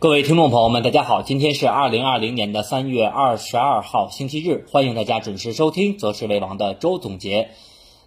各位听众朋友们，大家好，今天是二零二零年的三月二十二号，星期日，欢迎大家准时收听《择时为王》的周总结。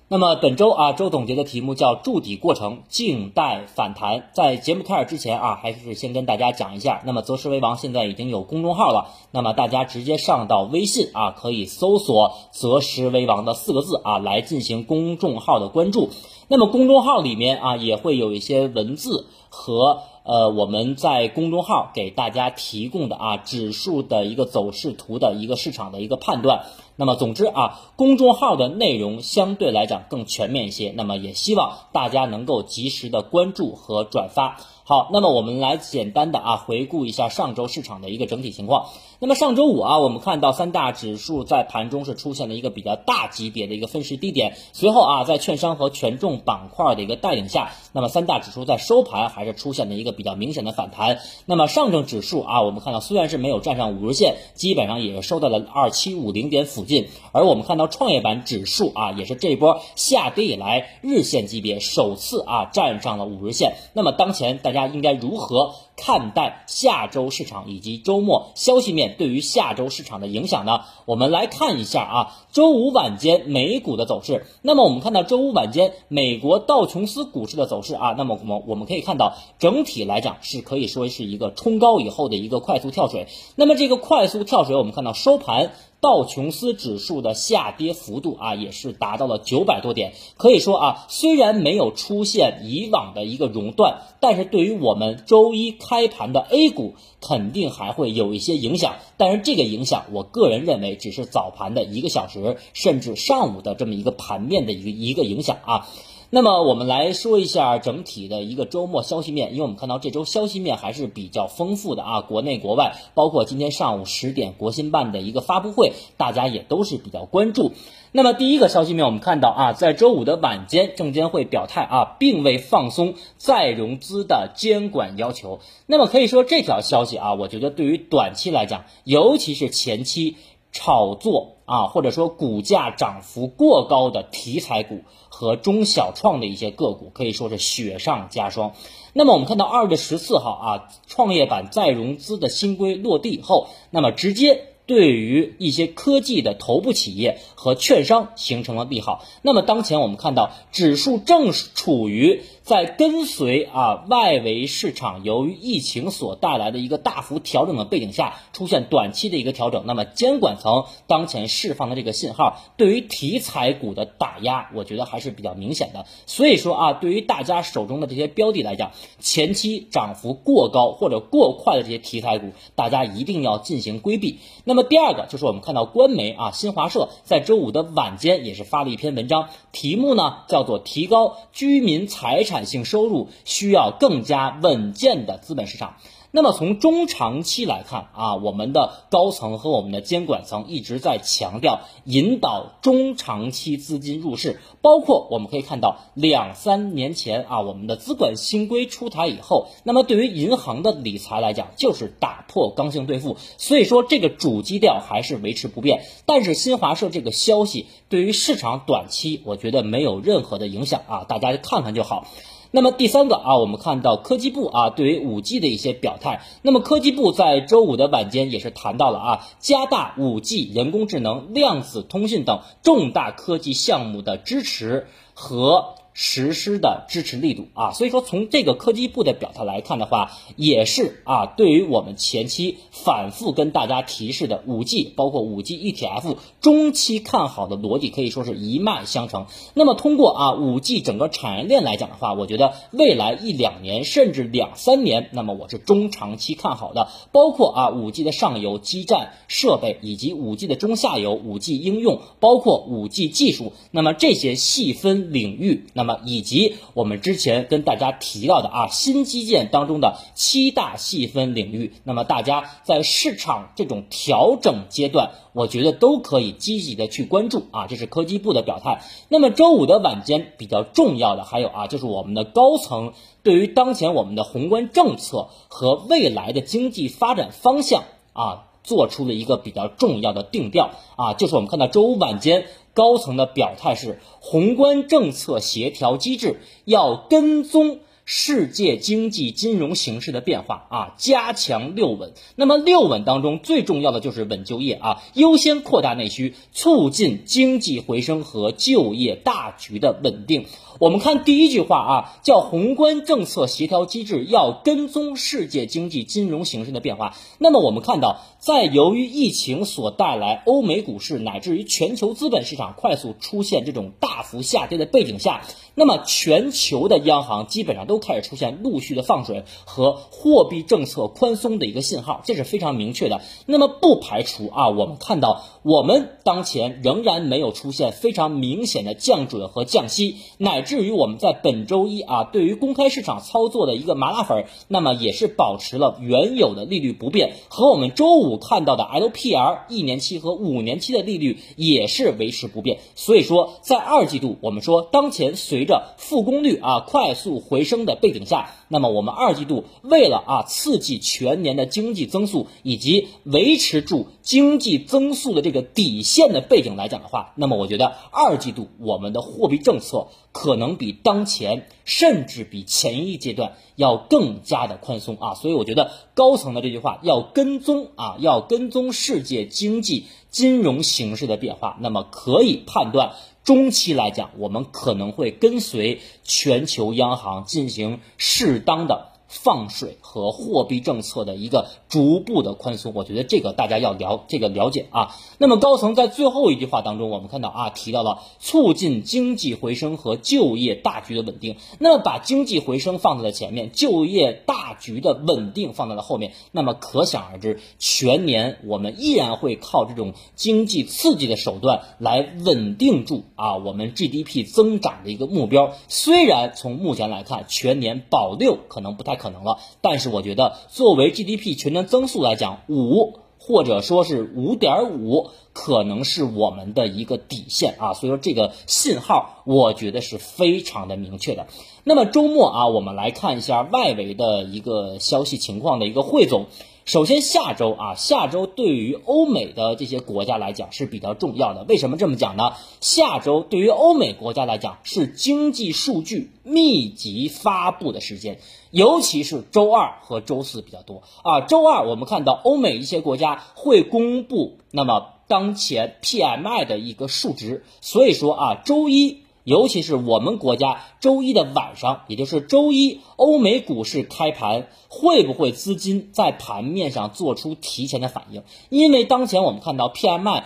那么本周啊，周总结的题目叫筑底过程，静待反弹。在节目开始之前啊，还是先跟大家讲一下，那么择时为王现在已经有公众号了，那么大家直接上到微信啊，可以搜索“择时为王”的四个字啊，来进行公众号的关注。那么公众号里面啊，也会有一些文字和。呃，我们在公众号给大家提供的啊，指数的一个走势图的一个市场的一个判断。那么，总之啊，公众号的内容相对来讲更全面一些。那么，也希望大家能够及时的关注和转发。好，那么我们来简单的啊回顾一下上周市场的一个整体情况。那么上周五啊，我们看到三大指数在盘中是出现了一个比较大级别的一个分时低点，随后啊，在券商和权重板块的一个带领下，那么三大指数在收盘还是出现了一个比较明显的反弹。那么上证指数啊，我们看到虽然是没有站上五日线，基本上也收到了二七五零点附近，而我们看到创业板指数啊，也是这波下跌以来日线级别首次啊站上了五日线。那么当前大家。应该如何看待下周市场以及周末消息面对于下周市场的影响呢？我们来看一下啊，周五晚间美股的走势。那么我们看到周五晚间美国道琼斯股市的走势啊，那么我们我们可以看到整体来讲是可以说是一个冲高以后的一个快速跳水。那么这个快速跳水，我们看到收盘。道琼斯指数的下跌幅度啊，也是达到了九百多点。可以说啊，虽然没有出现以往的一个熔断，但是对于我们周一开盘的 A 股，肯定还会有一些影响。但是这个影响，我个人认为只是早盘的一个小时，甚至上午的这么一个盘面的一个一个影响啊。那么我们来说一下整体的一个周末消息面，因为我们看到这周消息面还是比较丰富的啊，国内国外，包括今天上午十点国新办的一个发布会，大家也都是比较关注。那么第一个消息面，我们看到啊，在周五的晚间，证监会表态啊，并未放松再融资的监管要求。那么可以说这条消息啊，我觉得对于短期来讲，尤其是前期。炒作啊，或者说股价涨幅过高的题材股和中小创的一些个股，可以说是雪上加霜。那么我们看到二月十四号啊，创业板再融资的新规落地后，那么直接。对于一些科技的头部企业和券商形成了利好。那么当前我们看到指数正处于在跟随啊外围市场由于疫情所带来的一个大幅调整的背景下，出现短期的一个调整。那么监管层当前释放的这个信号，对于题材股的打压，我觉得还是比较明显的。所以说啊，对于大家手中的这些标的来讲，前期涨幅过高或者过快的这些题材股，大家一定要进行规避。那么第二个就是我们看到官媒啊，新华社在周五的晚间也是发了一篇文章，题目呢叫做“提高居民财产产性收入需要更加稳健的资本市场”。那么从中长期来看啊，我们的高层和我们的监管层一直在强调引导中长期资金入市，包括我们可以看到两三年前啊，我们的资管新规出台以后，那么对于银行的理财来讲，就是打破刚性兑付，所以说这个主基调还是维持不变。但是新华社这个消息对于市场短期，我觉得没有任何的影响啊，大家看看就好。那么第三个啊，我们看到科技部啊对于五 G 的一些表态。那么科技部在周五的晚间也是谈到了啊，加大五 G、人工智能、量子通信等重大科技项目的支持和。实施的支持力度啊，所以说从这个科技部的表态来看的话，也是啊，对于我们前期反复跟大家提示的五 G，包括五 G ETF 中期看好的逻辑，可以说是一脉相承。那么通过啊五 G 整个产业链来讲的话，我觉得未来一两年甚至两三年，那么我是中长期看好的。包括啊五 G 的上游基站设备，以及五 G 的中下游五 G 应用，包括五 G 技术，那么这些细分领域。那么以及我们之前跟大家提到的啊，新基建当中的七大细分领域，那么大家在市场这种调整阶段，我觉得都可以积极的去关注啊，这是科技部的表态。那么周五的晚间比较重要的还有啊，就是我们的高层对于当前我们的宏观政策和未来的经济发展方向啊。做出了一个比较重要的定调啊，就是我们看到周五晚间高层的表态是宏观政策协调机制要跟踪世界经济金融形势的变化啊，加强六稳。那么六稳当中最重要的就是稳就业啊，优先扩大内需，促进经济回升和就业大局的稳定。我们看第一句话啊，叫宏观政策协调机制要跟踪世界经济金融形势的变化。那么我们看到，在由于疫情所带来欧美股市乃至于全球资本市场快速出现这种大幅下跌的背景下，那么全球的央行基本上都开始出现陆续的放水和货币政策宽松的一个信号，这是非常明确的。那么不排除啊，我们看到我们当前仍然没有出现非常明显的降准和降息，乃至于我们在本周一啊，对于公开市场操作的一个麻辣粉，那么也是保持了原有的利率不变，和我们周五看到的 LPR 一年期和五年期的利率也是维持不变。所以说，在二季度，我们说当前随着复工率啊快速回升的背景下，那么我们二季度为了啊刺激全年的经济增速以及维持住经济增速的这个底线的背景来讲的话，那么我觉得二季度我们的货币政策可能比当前甚至比前一阶段要更加的宽松啊，所以我觉得高层的这句话要跟踪啊，要跟踪世界经济金融形势的变化，那么可以判断。中期来讲，我们可能会跟随全球央行进行适当的。放水和货币政策的一个逐步的宽松，我觉得这个大家要了这个了解啊。那么高层在最后一句话当中，我们看到啊提到了促进经济回升和就业大局的稳定。那么把经济回升放在了前面，就业大局的稳定放在了后面。那么可想而知，全年我们依然会靠这种经济刺激的手段来稳定住啊我们 GDP 增长的一个目标。虽然从目前来看，全年保六可能不太。可能了，但是我觉得作为 GDP 全年增速来讲，五或者说是五点五，可能是我们的一个底线啊。所以说这个信号，我觉得是非常的明确的。那么周末啊，我们来看一下外围的一个消息情况的一个汇总。首先，下周啊，下周对于欧美的这些国家来讲是比较重要的。为什么这么讲呢？下周对于欧美国家来讲是经济数据密集发布的时间，尤其是周二和周四比较多啊。周二我们看到欧美一些国家会公布那么当前 PMI 的一个数值，所以说啊，周一。尤其是我们国家周一的晚上，也就是周一，欧美股市开盘，会不会资金在盘面上做出提前的反应？因为当前我们看到 PMI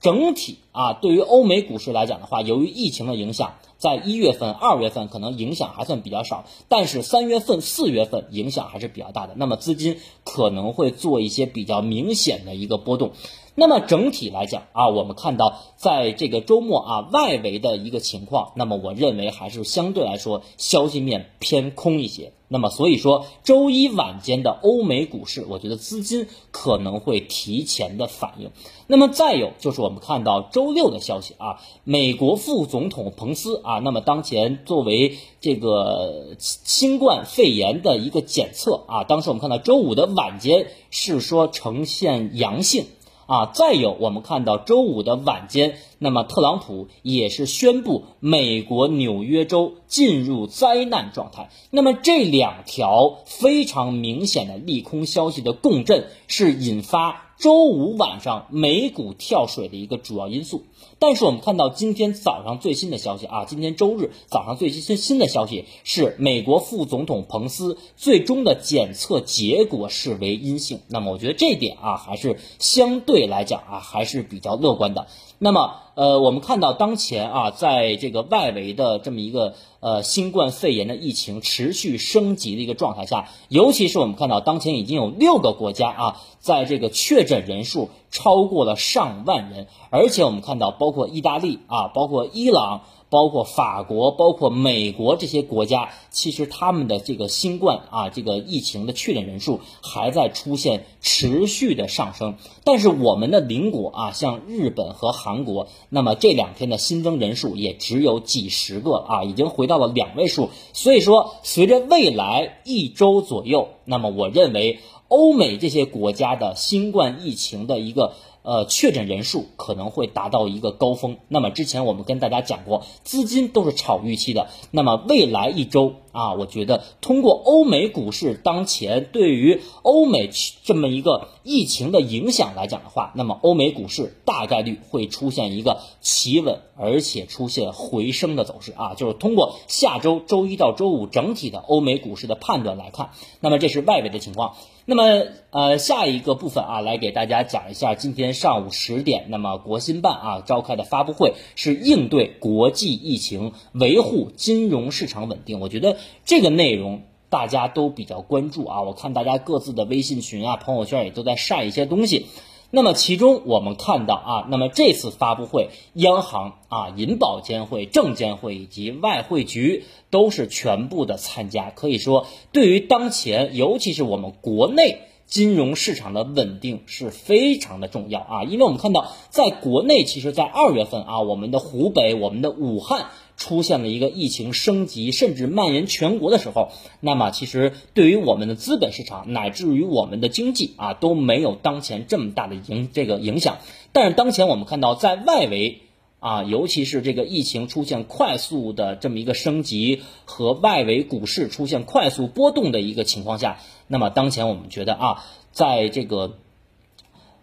整体啊，对于欧美股市来讲的话，由于疫情的影响，在一月份、二月份可能影响还算比较少，但是三月份、四月份影响还是比较大的。那么资金可能会做一些比较明显的一个波动。那么整体来讲啊，我们看到在这个周末啊，外围的一个情况，那么我认为还是相对来说消息面偏空一些。那么所以说，周一晚间的欧美股市，我觉得资金可能会提前的反应。那么再有就是我们看到周六的消息啊，美国副总统彭斯啊，那么当前作为这个新冠肺炎的一个检测啊，当时我们看到周五的晚间是说呈现阳性。啊，再有，我们看到周五的晚间，那么特朗普也是宣布美国纽约州进入灾难状态。那么这两条非常明显的利空消息的共振，是引发。周五晚上美股跳水的一个主要因素，但是我们看到今天早上最新的消息啊，今天周日早上最新新的消息是美国副总统彭斯最终的检测结果是为阴性。那么我觉得这点啊还是相对来讲啊还是比较乐观的。那么呃我们看到当前啊在这个外围的这么一个呃新冠肺炎的疫情持续升级的一个状态下，尤其是我们看到当前已经有六个国家啊在这个确诊人数超过了上万人，而且我们看到，包括意大利啊，包括伊朗。包括法国、包括美国这些国家，其实他们的这个新冠啊，这个疫情的确诊人数还在出现持续的上升。但是我们的邻国啊，像日本和韩国，那么这两天的新增人数也只有几十个啊，已经回到了两位数。所以说，随着未来一周左右，那么我认为欧美这些国家的新冠疫情的一个。呃，确诊人数可能会达到一个高峰。那么之前我们跟大家讲过，资金都是炒预期的。那么未来一周啊，我觉得通过欧美股市当前对于欧美这么一个疫情的影响来讲的话，那么欧美股市大概率会出现一个企稳而且出现回升的走势啊。就是通过下周周一到周五整体的欧美股市的判断来看，那么这是外围的情况。那么，呃，下一个部分啊，来给大家讲一下今天上午十点，那么国新办啊召开的发布会是应对国际疫情，维护金融市场稳定。我觉得这个内容大家都比较关注啊，我看大家各自的微信群啊、朋友圈也都在晒一些东西。那么其中我们看到啊，那么这次发布会，央行啊、银保监会、证监会以及外汇局都是全部的参加。可以说，对于当前，尤其是我们国内金融市场的稳定是非常的重要啊。因为我们看到，在国内，其实，在二月份啊，我们的湖北、我们的武汉。出现了一个疫情升级，甚至蔓延全国的时候，那么其实对于我们的资本市场乃至于我们的经济啊都没有当前这么大的影这个影响。但是当前我们看到，在外围啊，尤其是这个疫情出现快速的这么一个升级和外围股市出现快速波动的一个情况下，那么当前我们觉得啊，在这个。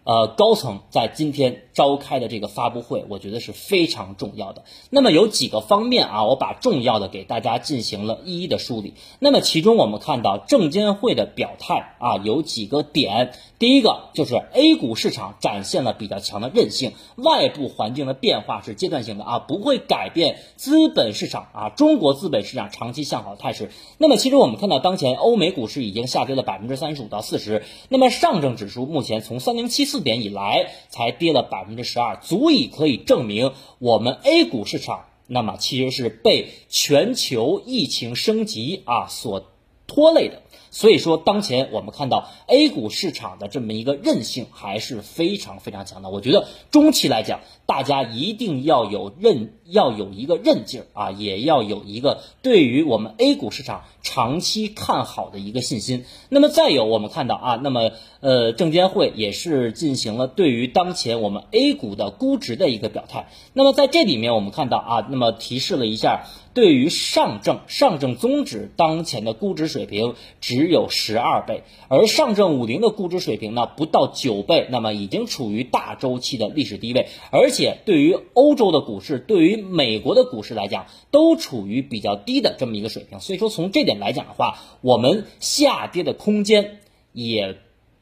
呃，高层在今天召开的这个发布会，我觉得是非常重要的。那么有几个方面啊，我把重要的给大家进行了一一的梳理。那么其中我们看到证监会的表态啊，有几个点。第一个就是 A 股市场展现了比较强的韧性，外部环境的变化是阶段性的啊，不会改变资本市场啊，中国资本市场长期向好的态势。那么其实我们看到当前欧美股市已经下跌了百分之三十五到四十，那么上证指数目前从三零七四。四点以来才跌了百分之十二，足以可以证明我们 A 股市场那么其实是被全球疫情升级啊所拖累的。所以说，当前我们看到 A 股市场的这么一个韧性还是非常非常强的。我觉得中期来讲，大家一定要有韧，要有一个韧劲儿啊，也要有一个对于我们 A 股市场长期看好的一个信心。那么再有，我们看到啊，那么呃，证监会也是进行了对于当前我们 A 股的估值的一个表态。那么在这里面，我们看到啊，那么提示了一下。对于上证，上证综指当前的估值水平只有十二倍，而上证五零的估值水平呢不到九倍，那么已经处于大周期的历史低位，而且且对于欧洲的股市，对于美国的股市来讲，都处于比较低的这么一个水平，所以说从这点来讲的话，我们下跌的空间也。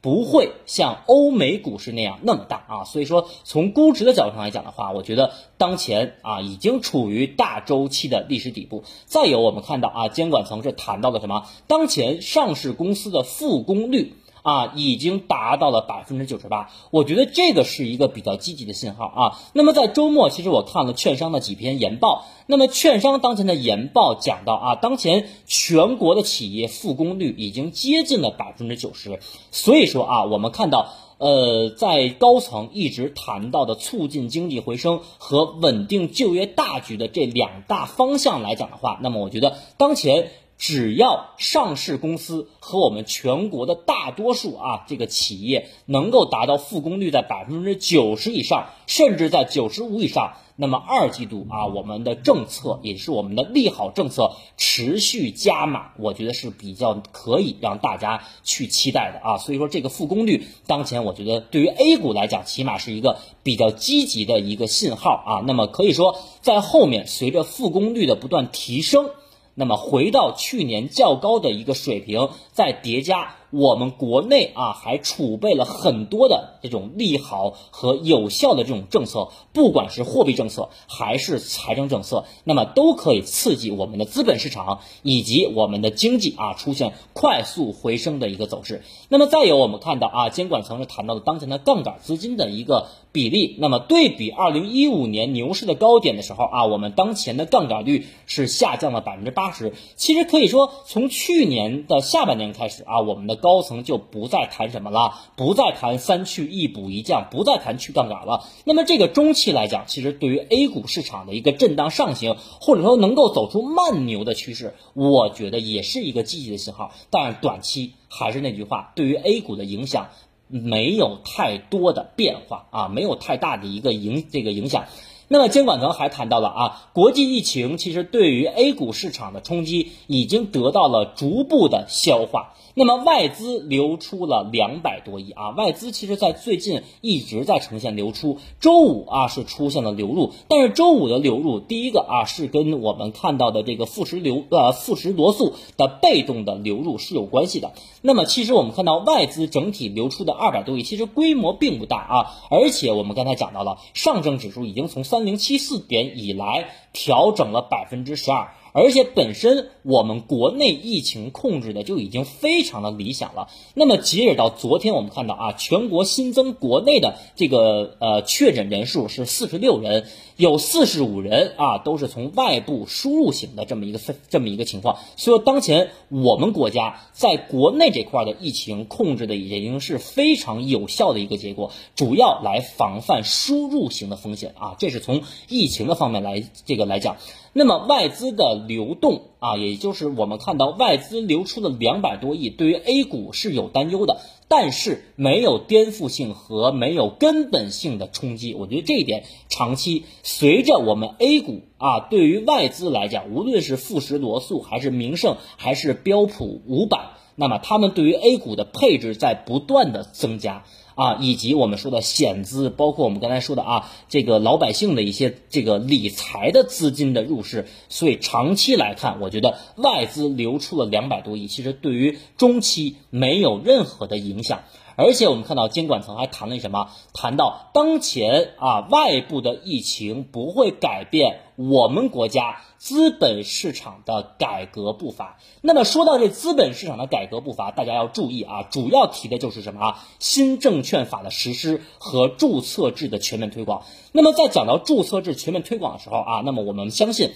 不会像欧美股市那样那么大啊，所以说从估值的角度上来讲的话，我觉得当前啊已经处于大周期的历史底部。再有，我们看到啊，监管层是谈到了什么？当前上市公司的复工率。啊，已经达到了百分之九十八，我觉得这个是一个比较积极的信号啊。那么在周末，其实我看了券商的几篇研报，那么券商当前的研报讲到啊，当前全国的企业复工率已经接近了百分之九十，所以说啊，我们看到呃，在高层一直谈到的促进经济回升和稳定就业大局的这两大方向来讲的话，那么我觉得当前。只要上市公司和我们全国的大多数啊这个企业能够达到复工率在百分之九十以上，甚至在九十五以上，那么二季度啊我们的政策也是我们的利好政策持续加码，我觉得是比较可以让大家去期待的啊。所以说这个复工率当前我觉得对于 A 股来讲，起码是一个比较积极的一个信号啊。那么可以说在后面随着复工率的不断提升。那么回到去年较高的一个水平，再叠加。我们国内啊还储备了很多的这种利好和有效的这种政策，不管是货币政策还是财政政策，那么都可以刺激我们的资本市场以及我们的经济啊出现快速回升的一个走势。那么再有我们看到啊，监管层是谈到了当前的杠杆资金的一个比例，那么对比二零一五年牛市的高点的时候啊，我们当前的杠杆率是下降了百分之八十。其实可以说从去年的下半年开始啊，我们的高层就不再谈什么了，不再谈三去一补一降，不再谈去杠杆了。那么这个中期来讲，其实对于 A 股市场的一个震荡上行，或者说能够走出慢牛的趋势，我觉得也是一个积极的信号。但是短期还是那句话，对于 A 股的影响没有太多的变化啊，没有太大的一个影这个影响。那么监管层还谈到了啊，国际疫情其实对于 A 股市场的冲击已经得到了逐步的消化。那么外资流出了两百多亿啊，外资其实在最近一直在呈现流出，周五啊是出现了流入，但是周五的流入，第一个啊是跟我们看到的这个富时流呃富时罗素的被动的流入是有关系的。那么其实我们看到外资整体流出的二百多亿，其实规模并不大啊，而且我们刚才讲到了上证指数已经从三零七四点以来调整了百分之十二。而且本身我们国内疫情控制的就已经非常的理想了。那么截止到昨天，我们看到啊，全国新增国内的这个呃确诊人数是四十六人，有四十五人啊都是从外部输入型的这么一个这么一个情况。所以当前我们国家在国内这块的疫情控制的已经是非常有效的一个结果，主要来防范输入型的风险啊，这是从疫情的方面来这个来讲。那么外资的流动啊，也就是我们看到外资流出的两百多亿，对于 A 股是有担忧的，但是没有颠覆性和没有根本性的冲击。我觉得这一点长期随着我们 A 股啊，对于外资来讲，无论是富时罗素还是名胜还是标普五百，那么他们对于 A 股的配置在不断的增加。啊，以及我们说的险资，包括我们刚才说的啊，这个老百姓的一些这个理财的资金的入市，所以长期来看，我觉得外资流出了两百多亿，其实对于中期没有任何的影响。而且我们看到监管层还谈了什么？谈到当前啊，外部的疫情不会改变我们国家资本市场的改革步伐。那么说到这资本市场的改革步伐，大家要注意啊，主要提的就是什么啊？新证券法的实施和注册制的全面推广。那么在讲到注册制全面推广的时候啊，那么我们相信，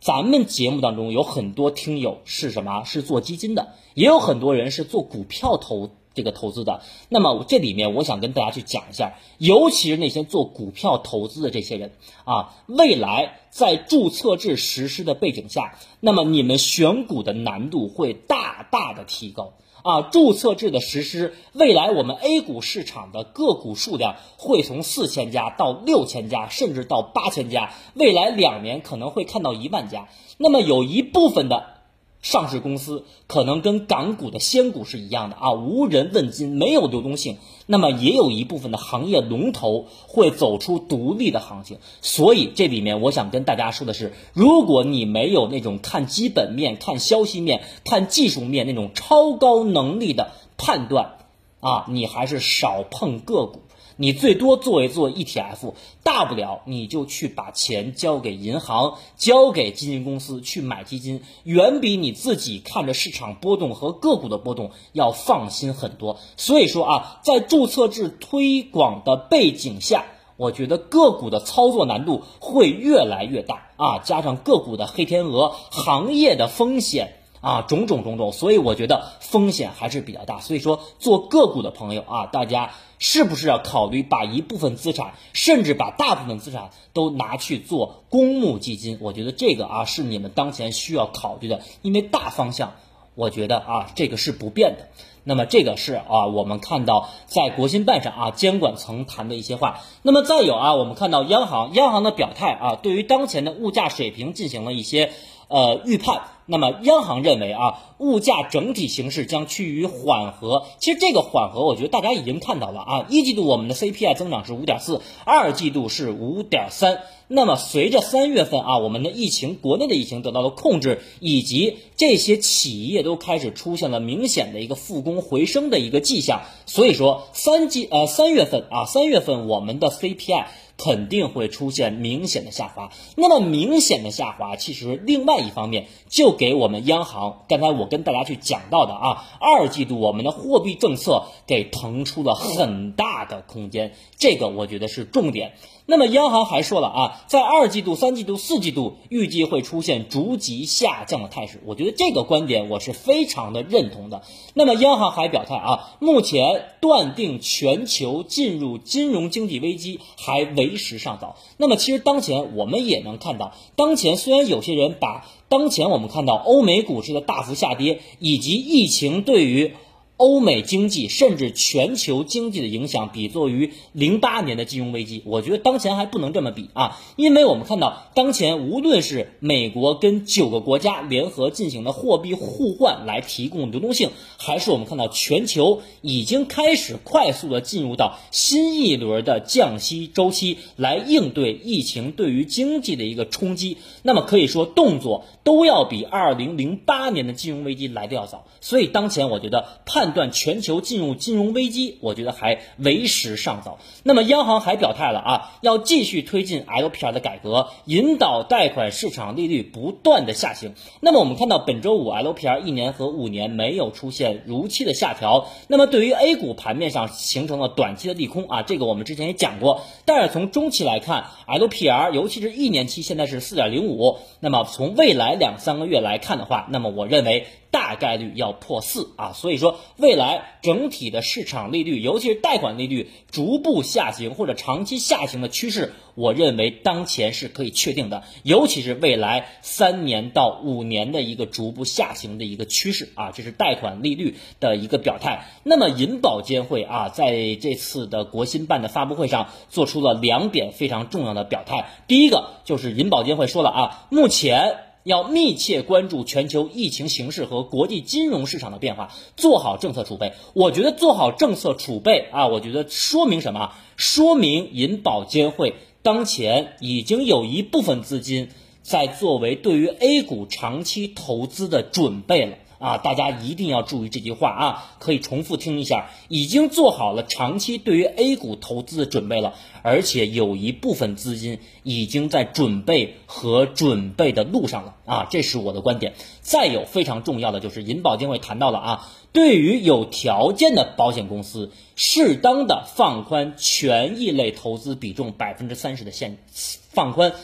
咱们节目当中有很多听友是什么？是做基金的，也有很多人是做股票投。这个投资的，那么这里面我想跟大家去讲一下，尤其是那些做股票投资的这些人啊，未来在注册制实施的背景下，那么你们选股的难度会大大的提高啊。注册制的实施，未来我们 A 股市场的个股数量会从四千家到六千家，甚至到八千家，未来两年可能会看到一万家。那么有一部分的。上市公司可能跟港股的仙股是一样的啊，无人问津，没有流动性。那么也有一部分的行业龙头会走出独立的行情。所以这里面我想跟大家说的是，如果你没有那种看基本面、看消息面、看技术面那种超高能力的判断啊，你还是少碰个股。你最多做一做 ETF，大不了你就去把钱交给银行，交给基金公司去买基金，远比你自己看着市场波动和个股的波动要放心很多。所以说啊，在注册制推广的背景下，我觉得个股的操作难度会越来越大啊，加上个股的黑天鹅、行业的风险啊，种种种种，所以我觉得风险还是比较大。所以说，做个股的朋友啊，大家。是不是要考虑把一部分资产，甚至把大部分资产都拿去做公募基金？我觉得这个啊是你们当前需要考虑的，因为大方向，我觉得啊这个是不变的。那么这个是啊我们看到在国新办上啊监管层谈的一些话。那么再有啊我们看到央行央行的表态啊，对于当前的物价水平进行了一些呃预判。那么央行认为啊，物价整体形势将趋于缓和。其实这个缓和，我觉得大家已经看到了啊。一季度我们的 CPI 增长是五点四，二季度是五点三。那么随着三月份啊，我们的疫情国内的疫情得到了控制，以及这些企业都开始出现了明显的一个复工回升的一个迹象，所以说三季呃三月份啊，三月份我们的 CPI。肯定会出现明显的下滑。那么明显的下滑，其实另外一方面就给我们央行，刚才我跟大家去讲到的啊，二季度我们的货币政策给腾出了很大的空间，这个我觉得是重点。那么央行还说了啊，在二季度、三季度、四季度预计会出现逐级下降的态势。我觉得这个观点我是非常的认同的。那么央行还表态啊，目前断定全球进入金融经济危机还为时尚早。那么其实当前我们也能看到，当前虽然有些人把当前我们看到欧美股市的大幅下跌以及疫情对于。欧美经济甚至全球经济的影响比作于零八年的金融危机，我觉得当前还不能这么比啊，因为我们看到当前无论是美国跟九个国家联合进行的货币互换来提供流动性，还是我们看到全球已经开始快速的进入到新一轮的降息周期来应对疫情对于经济的一个冲击，那么可以说动作都要比二零零八年的金融危机来的要早，所以当前我觉得判。断全球进入金融危机，我觉得还为时尚早。那么央行还表态了啊，要继续推进 LPR 的改革，引导贷款市场利率不断的下行。那么我们看到本周五 LPR 一年和五年没有出现如期的下调，那么对于 A 股盘面上形成了短期的利空啊，这个我们之前也讲过。但是从中期来看，LPR 尤其是一年期现在是四点零五，那么从未来两三个月来看的话，那么我认为。大概率要破四啊，所以说未来整体的市场利率，尤其是贷款利率逐步下行或者长期下行的趋势，我认为当前是可以确定的，尤其是未来三年到五年的一个逐步下行的一个趋势啊，这是贷款利率的一个表态。那么银保监会啊，在这次的国新办的发布会上做出了两点非常重要的表态，第一个就是银保监会说了啊，目前。要密切关注全球疫情形势和国际金融市场的变化，做好政策储备。我觉得做好政策储备啊，我觉得说明什么？说明银保监会当前已经有一部分资金在作为对于 A 股长期投资的准备了。啊，大家一定要注意这句话啊！可以重复听一下，已经做好了长期对于 A 股投资的准备了，而且有一部分资金已经在准备和准备的路上了啊！这是我的观点。再有非常重要的就是银保监会谈到了啊，对于有条件的保险公司，适当的放宽权益类投资比重百分之三十的限，放宽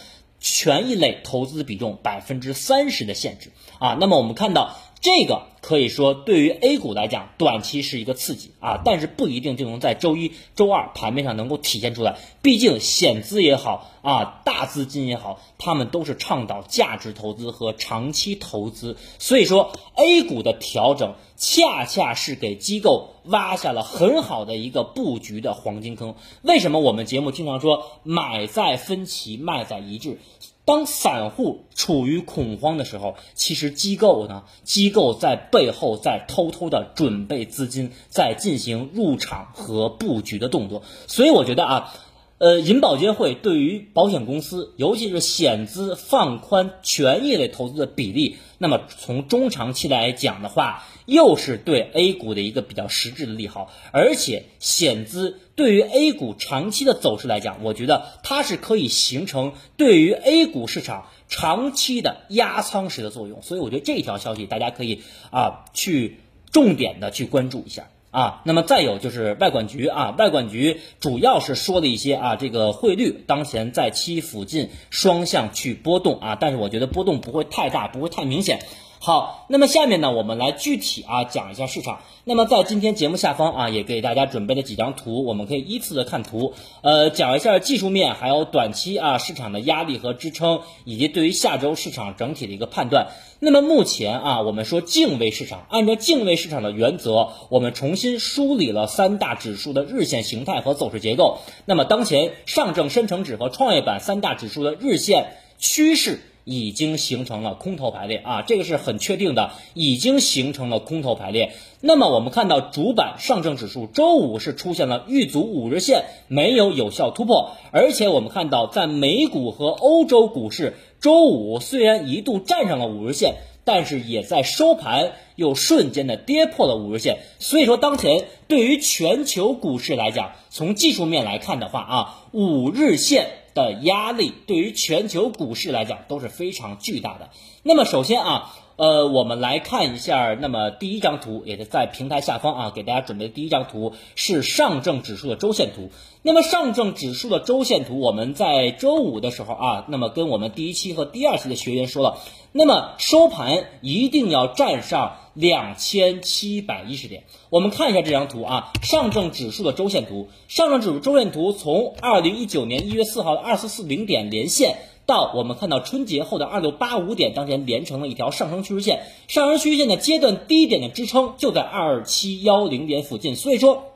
权益类投资比重百分之三十的限制啊。那么我们看到。这个可以说对于 A 股来讲，短期是一个刺激啊，但是不一定就能在周一周二盘面上能够体现出来。毕竟险资也好啊，大资金也好，他们都是倡导价值投资和长期投资，所以说 A 股的调整恰恰是给机构挖下了很好的一个布局的黄金坑。为什么我们节目经常说买在分歧，卖在一致？当散户处于恐慌的时候，其实机构呢，机构在背后在偷偷的准备资金，在进行入场和布局的动作。所以我觉得啊，呃，银保监会对于保险公司，尤其是险资放宽权益类投资的比例，那么从中长期来讲的话。又是对 A 股的一个比较实质的利好，而且险资对于 A 股长期的走势来讲，我觉得它是可以形成对于 A 股市场长期的压仓时的作用，所以我觉得这条消息大家可以啊去重点的去关注一下啊。那么再有就是外管局啊，外管局主要是说的一些啊这个汇率当前在期附近双向去波动啊，但是我觉得波动不会太大，不会太明显。好，那么下面呢，我们来具体啊讲一下市场。那么在今天节目下方啊，也给大家准备了几张图，我们可以依次的看图，呃，讲一下技术面，还有短期啊市场的压力和支撑，以及对于下周市场整体的一个判断。那么目前啊，我们说敬畏市场，按照敬畏市场的原则，我们重新梳理了三大指数的日线形态和走势结构。那么当前上证深成指和创业板三大指数的日线趋势。已经形成了空头排列啊，这个是很确定的，已经形成了空头排列。那么我们看到主板上证指数周五是出现了遇阻五日线，没有有效突破，而且我们看到在美股和欧洲股市周五虽然一度站上了五日线，但是也在收盘又瞬间的跌破了五日线。所以说，当前对于全球股市来讲，从技术面来看的话啊，五日线。的压力对于全球股市来讲都是非常巨大的。那么首先啊，呃，我们来看一下，那么第一张图也是在平台下方啊，给大家准备的第一张图是上证指数的周线图。那么上证指数的周线图，我们在周五的时候啊，那么跟我们第一期和第二期的学员说了，那么收盘一定要站上两千七百一十点。我们看一下这张图啊，上证指数的周线图，上证指数周线图从二零一九年一月四号的二四四零点连线到我们看到春节后的二六八五点，当前连成了一条上升趋势线，上升趋势线的阶段低点的支撑就在二七幺零点附近，所以说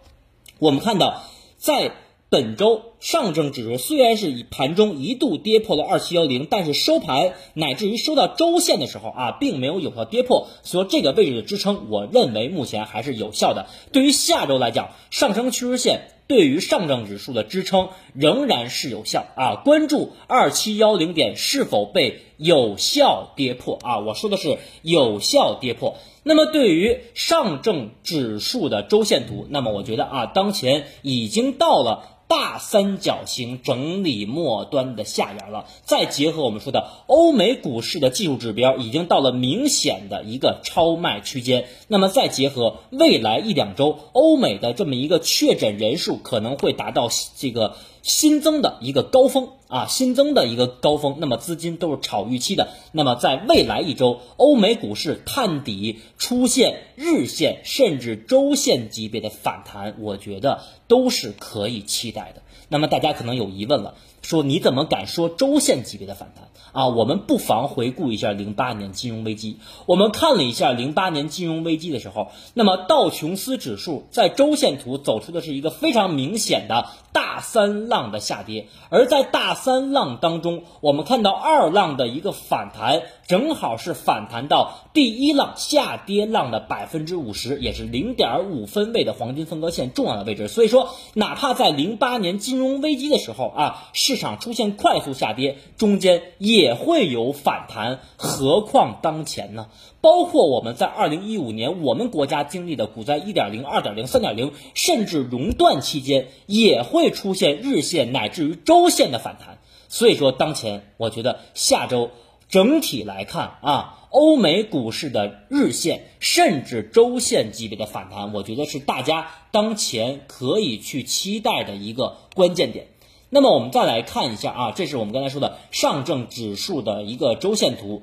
我们看到在。本周上证指数虽然是以盘中一度跌破了二七幺零，但是收盘乃至于收到周线的时候啊，并没有有效跌破，所以这个位置的支撑，我认为目前还是有效的。对于下周来讲，上升趋势线对于上证指数的支撑仍然是有效啊。关注二七幺零点是否被有效跌破啊？我说的是有效跌破。那么对于上证指数的周线图，那么我觉得啊，当前已经到了。大三角形整理末端的下沿了，再结合我们说的欧美股市的技术指标，已经到了明显的一个超卖区间。那么再结合未来一两周欧美的这么一个确诊人数可能会达到这个新增的一个高峰啊，新增的一个高峰。那么资金都是炒预期的。那么在未来一周，欧美股市探底出现日线甚至周线级别的反弹，我觉得。都是可以期待的。那么大家可能有疑问了，说你怎么敢说周线级别的反弹啊？我们不妨回顾一下零八年金融危机。我们看了一下零八年金融危机的时候，那么道琼斯指数在周线图走出的是一个非常明显的大三浪的下跌，而在大三浪当中，我们看到二浪的一个反弹。正好是反弹到第一浪下跌浪的百分之五十，也是零点五分位的黄金分割线重要的位置。所以说，哪怕在零八年金融危机的时候啊，市场出现快速下跌，中间也会有反弹，何况当前呢？包括我们在二零一五年我们国家经历的股灾一点零、二点零、三点零，甚至熔断期间，也会出现日线乃至于周线的反弹。所以说，当前我觉得下周。整体来看啊，欧美股市的日线甚至周线级别的反弹，我觉得是大家当前可以去期待的一个关键点。那么我们再来看一下啊，这是我们刚才说的上证指数的一个周线图。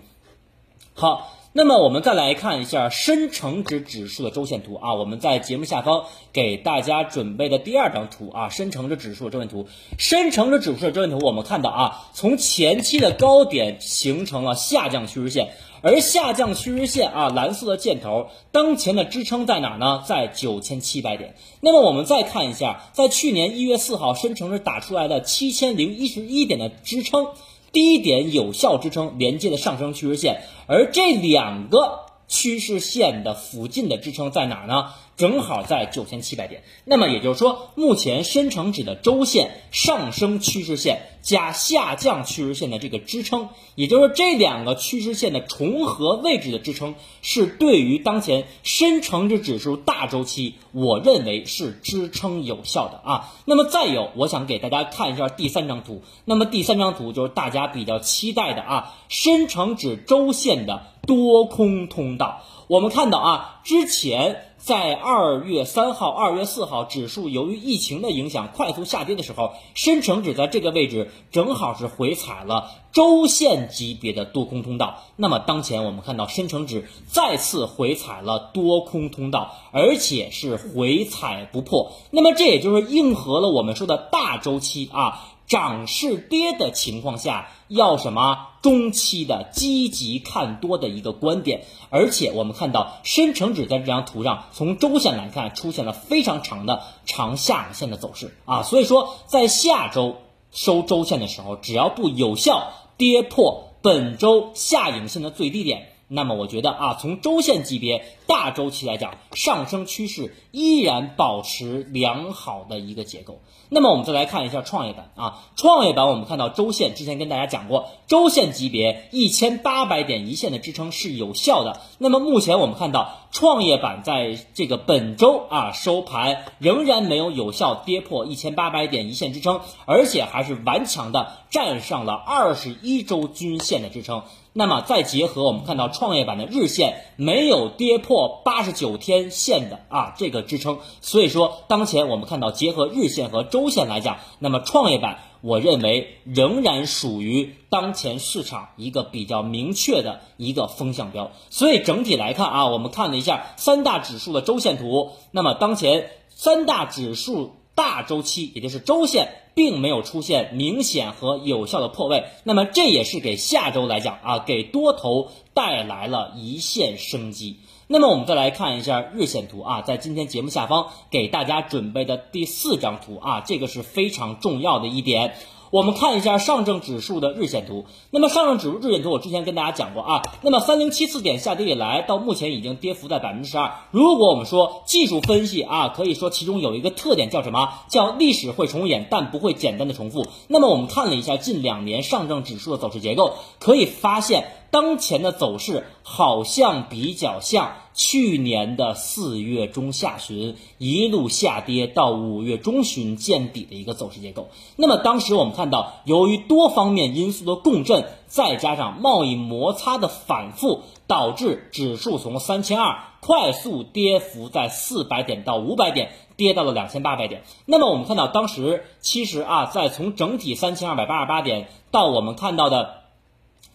好。那么我们再来看一下深成指指数的周线图啊，我们在节目下方给大家准备的第二张图啊，深成指指数的周线图。深成指指数的周线图，我们看到啊，从前期的高点形成了下降趋势线，而下降趋势线啊，蓝色的箭头，当前的支撑在哪呢？在九千七百点。那么我们再看一下，在去年一月四号深成指打出来的七千零一十一点的支撑。低点有效支撑连接的上升趋势线，而这两个趋势线的附近的支撑在哪呢？正好在九千七百点，那么也就是说，目前深成指的周线上升趋势线加下降趋势线的这个支撑，也就是说这两个趋势线的重合位置的支撑，是对于当前深成指指数大周期，我认为是支撑有效的啊。那么再有，我想给大家看一下第三张图，那么第三张图就是大家比较期待的啊，深成指周线的多空通道。我们看到啊，之前在二月三号、二月四号，指数由于疫情的影响快速下跌的时候，深成指在这个位置正好是回踩了周线级别的多空通道。那么当前我们看到深成指再次回踩了多空通道，而且是回踩不破。那么这也就是应和了我们说的大周期啊。涨是跌的情况下，要什么中期的积极看多的一个观点，而且我们看到深成指在这张图上，从周线来看出现了非常长的长下影线的走势啊，所以说在下周收周线的时候，只要不有效跌破本周下影线的最低点。那么我觉得啊，从周线级别大周期来讲，上升趋势依然保持良好的一个结构。那么我们再来看一下创业板啊，创业板我们看到周线之前跟大家讲过，周线级别一千八百点一线的支撑是有效的。那么目前我们看到创业板在这个本周啊收盘仍然没有有效跌破一千八百点一线支撑，而且还是顽强的站上了二十一周均线的支撑。那么再结合我们看到创业板的日线没有跌破八十九天线的啊这个支撑，所以说当前我们看到结合日线和周线来讲，那么创业板我认为仍然属于当前市场一个比较明确的一个风向标。所以整体来看啊，我们看了一下三大指数的周线图，那么当前三大指数。大周期，也就是周线，并没有出现明显和有效的破位，那么这也是给下周来讲啊，给多头带来了一线生机。那么我们再来看一下日线图啊，在今天节目下方给大家准备的第四张图啊，这个是非常重要的一点。我们看一下上证指数的日线图。那么上证指数日线图，我之前跟大家讲过啊。那么三零七四点下跌以来，到目前已经跌幅在百分之十二。如果我们说技术分析啊，可以说其中有一个特点叫什么？叫历史会重演，但不会简单的重复。那么我们看了一下近两年上证指数的走势结构，可以发现。当前的走势好像比较像去年的四月中下旬一路下跌到五月中旬见底的一个走势结构。那么当时我们看到，由于多方面因素的共振，再加上贸易摩擦的反复，导致指数从三千二快速跌幅在四百点到五百点，跌到了两千八百点。那么我们看到当时其实啊，在从整体三千二百八十八点到我们看到的。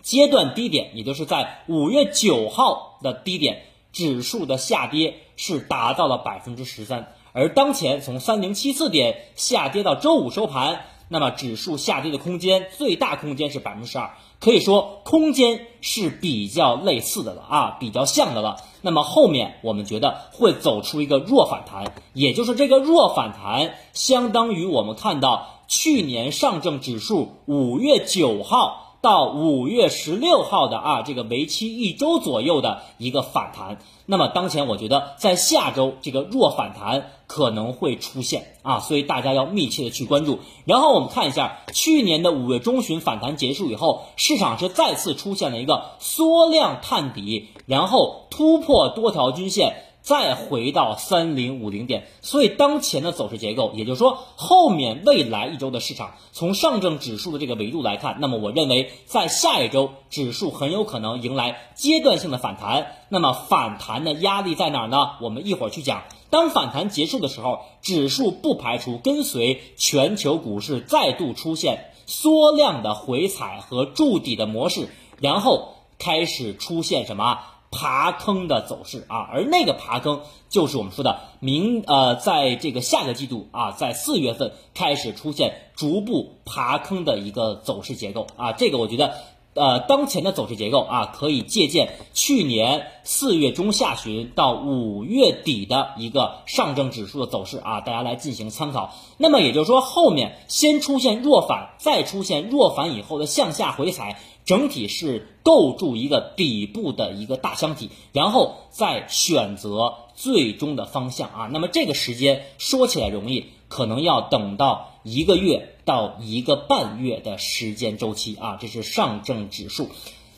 阶段低点，也就是在五月九号的低点，指数的下跌是达到了百分之十三。而当前从三零七四点下跌到周五收盘，那么指数下跌的空间最大空间是百分之十二，可以说空间是比较类似的了啊，比较像的了。那么后面我们觉得会走出一个弱反弹，也就是这个弱反弹相当于我们看到去年上证指数五月九号。到五月十六号的啊，这个为期一周左右的一个反弹，那么当前我觉得在下周这个弱反弹可能会出现啊，所以大家要密切的去关注。然后我们看一下去年的五月中旬反弹结束以后，市场是再次出现了一个缩量探底，然后突破多条均线。再回到三零五零点，所以当前的走势结构，也就是说后面未来一周的市场，从上证指数的这个维度来看，那么我认为在下一周指数很有可能迎来阶段性的反弹。那么反弹的压力在哪儿呢？我们一会儿去讲。当反弹结束的时候，指数不排除跟随全球股市再度出现缩量的回踩和筑底的模式，然后开始出现什么？爬坑的走势啊，而那个爬坑就是我们说的明呃，在这个下个季度啊，在四月份开始出现逐步爬坑的一个走势结构啊，这个我觉得呃，当前的走势结构啊，可以借鉴去年四月中下旬到五月底的一个上证指数的走势啊，大家来进行参考。那么也就是说，后面先出现弱反，再出现弱反以后的向下回踩。整体是构筑一个底部的一个大箱体，然后再选择最终的方向啊。那么这个时间说起来容易，可能要等到一个月到一个半月的时间周期啊。这是上证指数。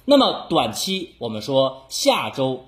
那么短期我们说下周，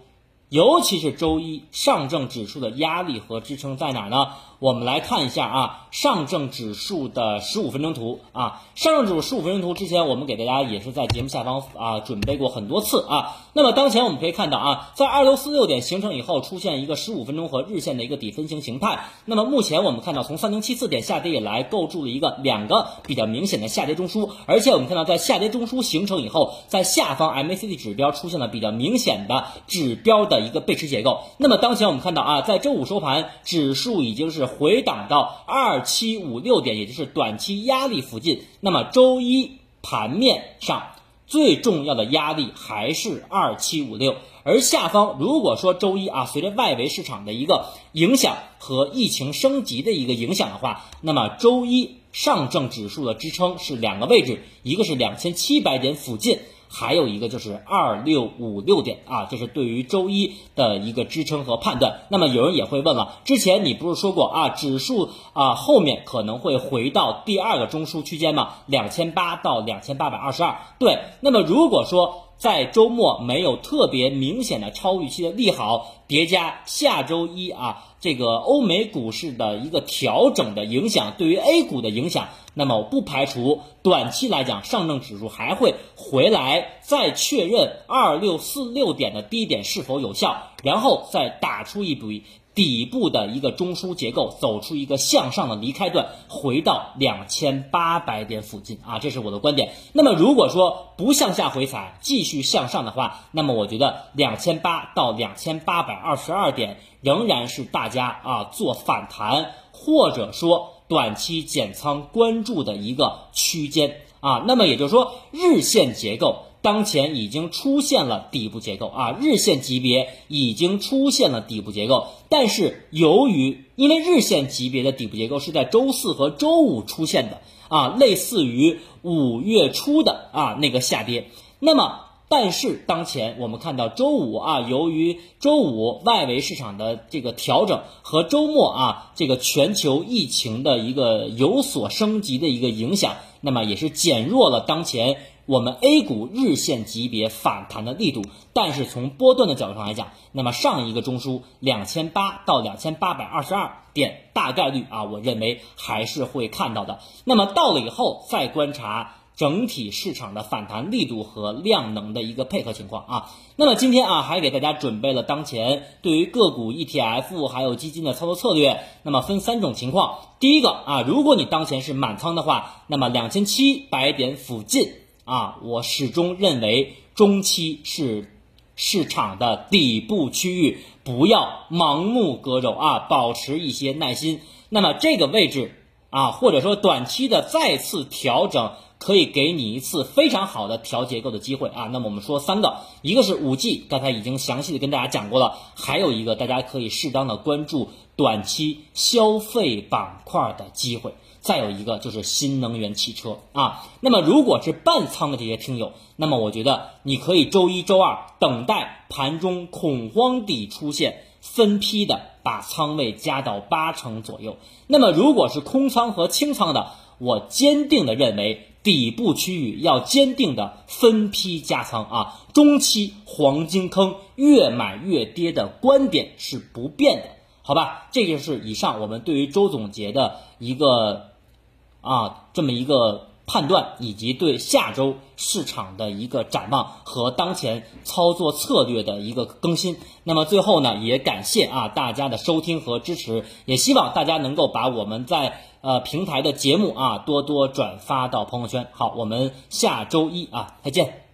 尤其是周一，上证指数的压力和支撑在哪儿呢？我们来看一下啊，上证指数的十五分钟图啊，上证指数十五分钟图之前我们给大家也是在节目下方啊准备过很多次啊。那么当前我们可以看到啊，在二六四六点形成以后，出现一个十五分钟和日线的一个底分型形态。那么目前我们看到，从三零七四点下跌以来，构筑了一个两个比较明显的下跌中枢，而且我们看到在下跌中枢形成以后，在下方 MACD 指标出现了比较明显的指标的一个背驰结构。那么当前我们看到啊，在周五收盘，指数已经是。回档到二七五六点，也就是短期压力附近。那么周一盘面上最重要的压力还是二七五六。而下方如果说周一啊，随着外围市场的一个影响和疫情升级的一个影响的话，那么周一上证指数的支撑是两个位置，一个是两千七百点附近。还有一个就是二六五六点啊，这是对于周一的一个支撑和判断。那么有人也会问了，之前你不是说过啊，指数啊后面可能会回到第二个中枢区间吗？两千八到两千八百二十二。对，那么如果说在周末没有特别明显的超预期的利好叠加下周一啊。这个欧美股市的一个调整的影响，对于 A 股的影响，那么不排除短期来讲，上证指数还会回来再确认二六四六点的低点是否有效，然后再打出一笔。底部的一个中枢结构走出一个向上的离开段，回到两千八百点附近啊，这是我的观点。那么如果说不向下回踩，继续向上的话，那么我觉得两千八到两千八百二十二点仍然是大家啊做反弹或者说短期减仓关注的一个区间啊。那么也就是说，日线结构当前已经出现了底部结构啊，日线级别已经出现了底部结构。但是由于因为日线级别的底部结构是在周四和周五出现的啊，类似于五月初的啊那个下跌，那么。但是当前我们看到周五啊，由于周五外围市场的这个调整和周末啊这个全球疫情的一个有所升级的一个影响，那么也是减弱了当前我们 A 股日线级别反弹的力度。但是从波段的角度上来讲，那么上一个中枢两千八到两千八百二十二点大概率啊，我认为还是会看到的。那么到了以后再观察。整体市场的反弹力度和量能的一个配合情况啊，那么今天啊还给大家准备了当前对于个股 ETF 还有基金的操作策略，那么分三种情况。第一个啊，如果你当前是满仓的话，那么两千七百点附近啊，我始终认为中期是市场的底部区域，不要盲目割肉啊，保持一些耐心。那么这个位置啊，或者说短期的再次调整。可以给你一次非常好的调结构的机会啊！那么我们说三个，一个是五 G，刚才已经详细的跟大家讲过了，还有一个大家可以适当的关注短期消费板块的机会，再有一个就是新能源汽车啊。那么如果是半仓的这些听友，那么我觉得你可以周一周二等待盘中恐慌底出现，分批的把仓位加到八成左右。那么如果是空仓和清仓的，我坚定的认为。底部区域要坚定的分批加仓啊，中期黄金坑越买越跌的观点是不变的，好吧？这就是以上我们对于周总结的一个啊这么一个判断，以及对下周市场的一个展望和当前操作策略的一个更新。那么最后呢，也感谢啊大家的收听和支持，也希望大家能够把我们在。呃，平台的节目啊，多多转发到朋友圈。好，我们下周一啊，再见。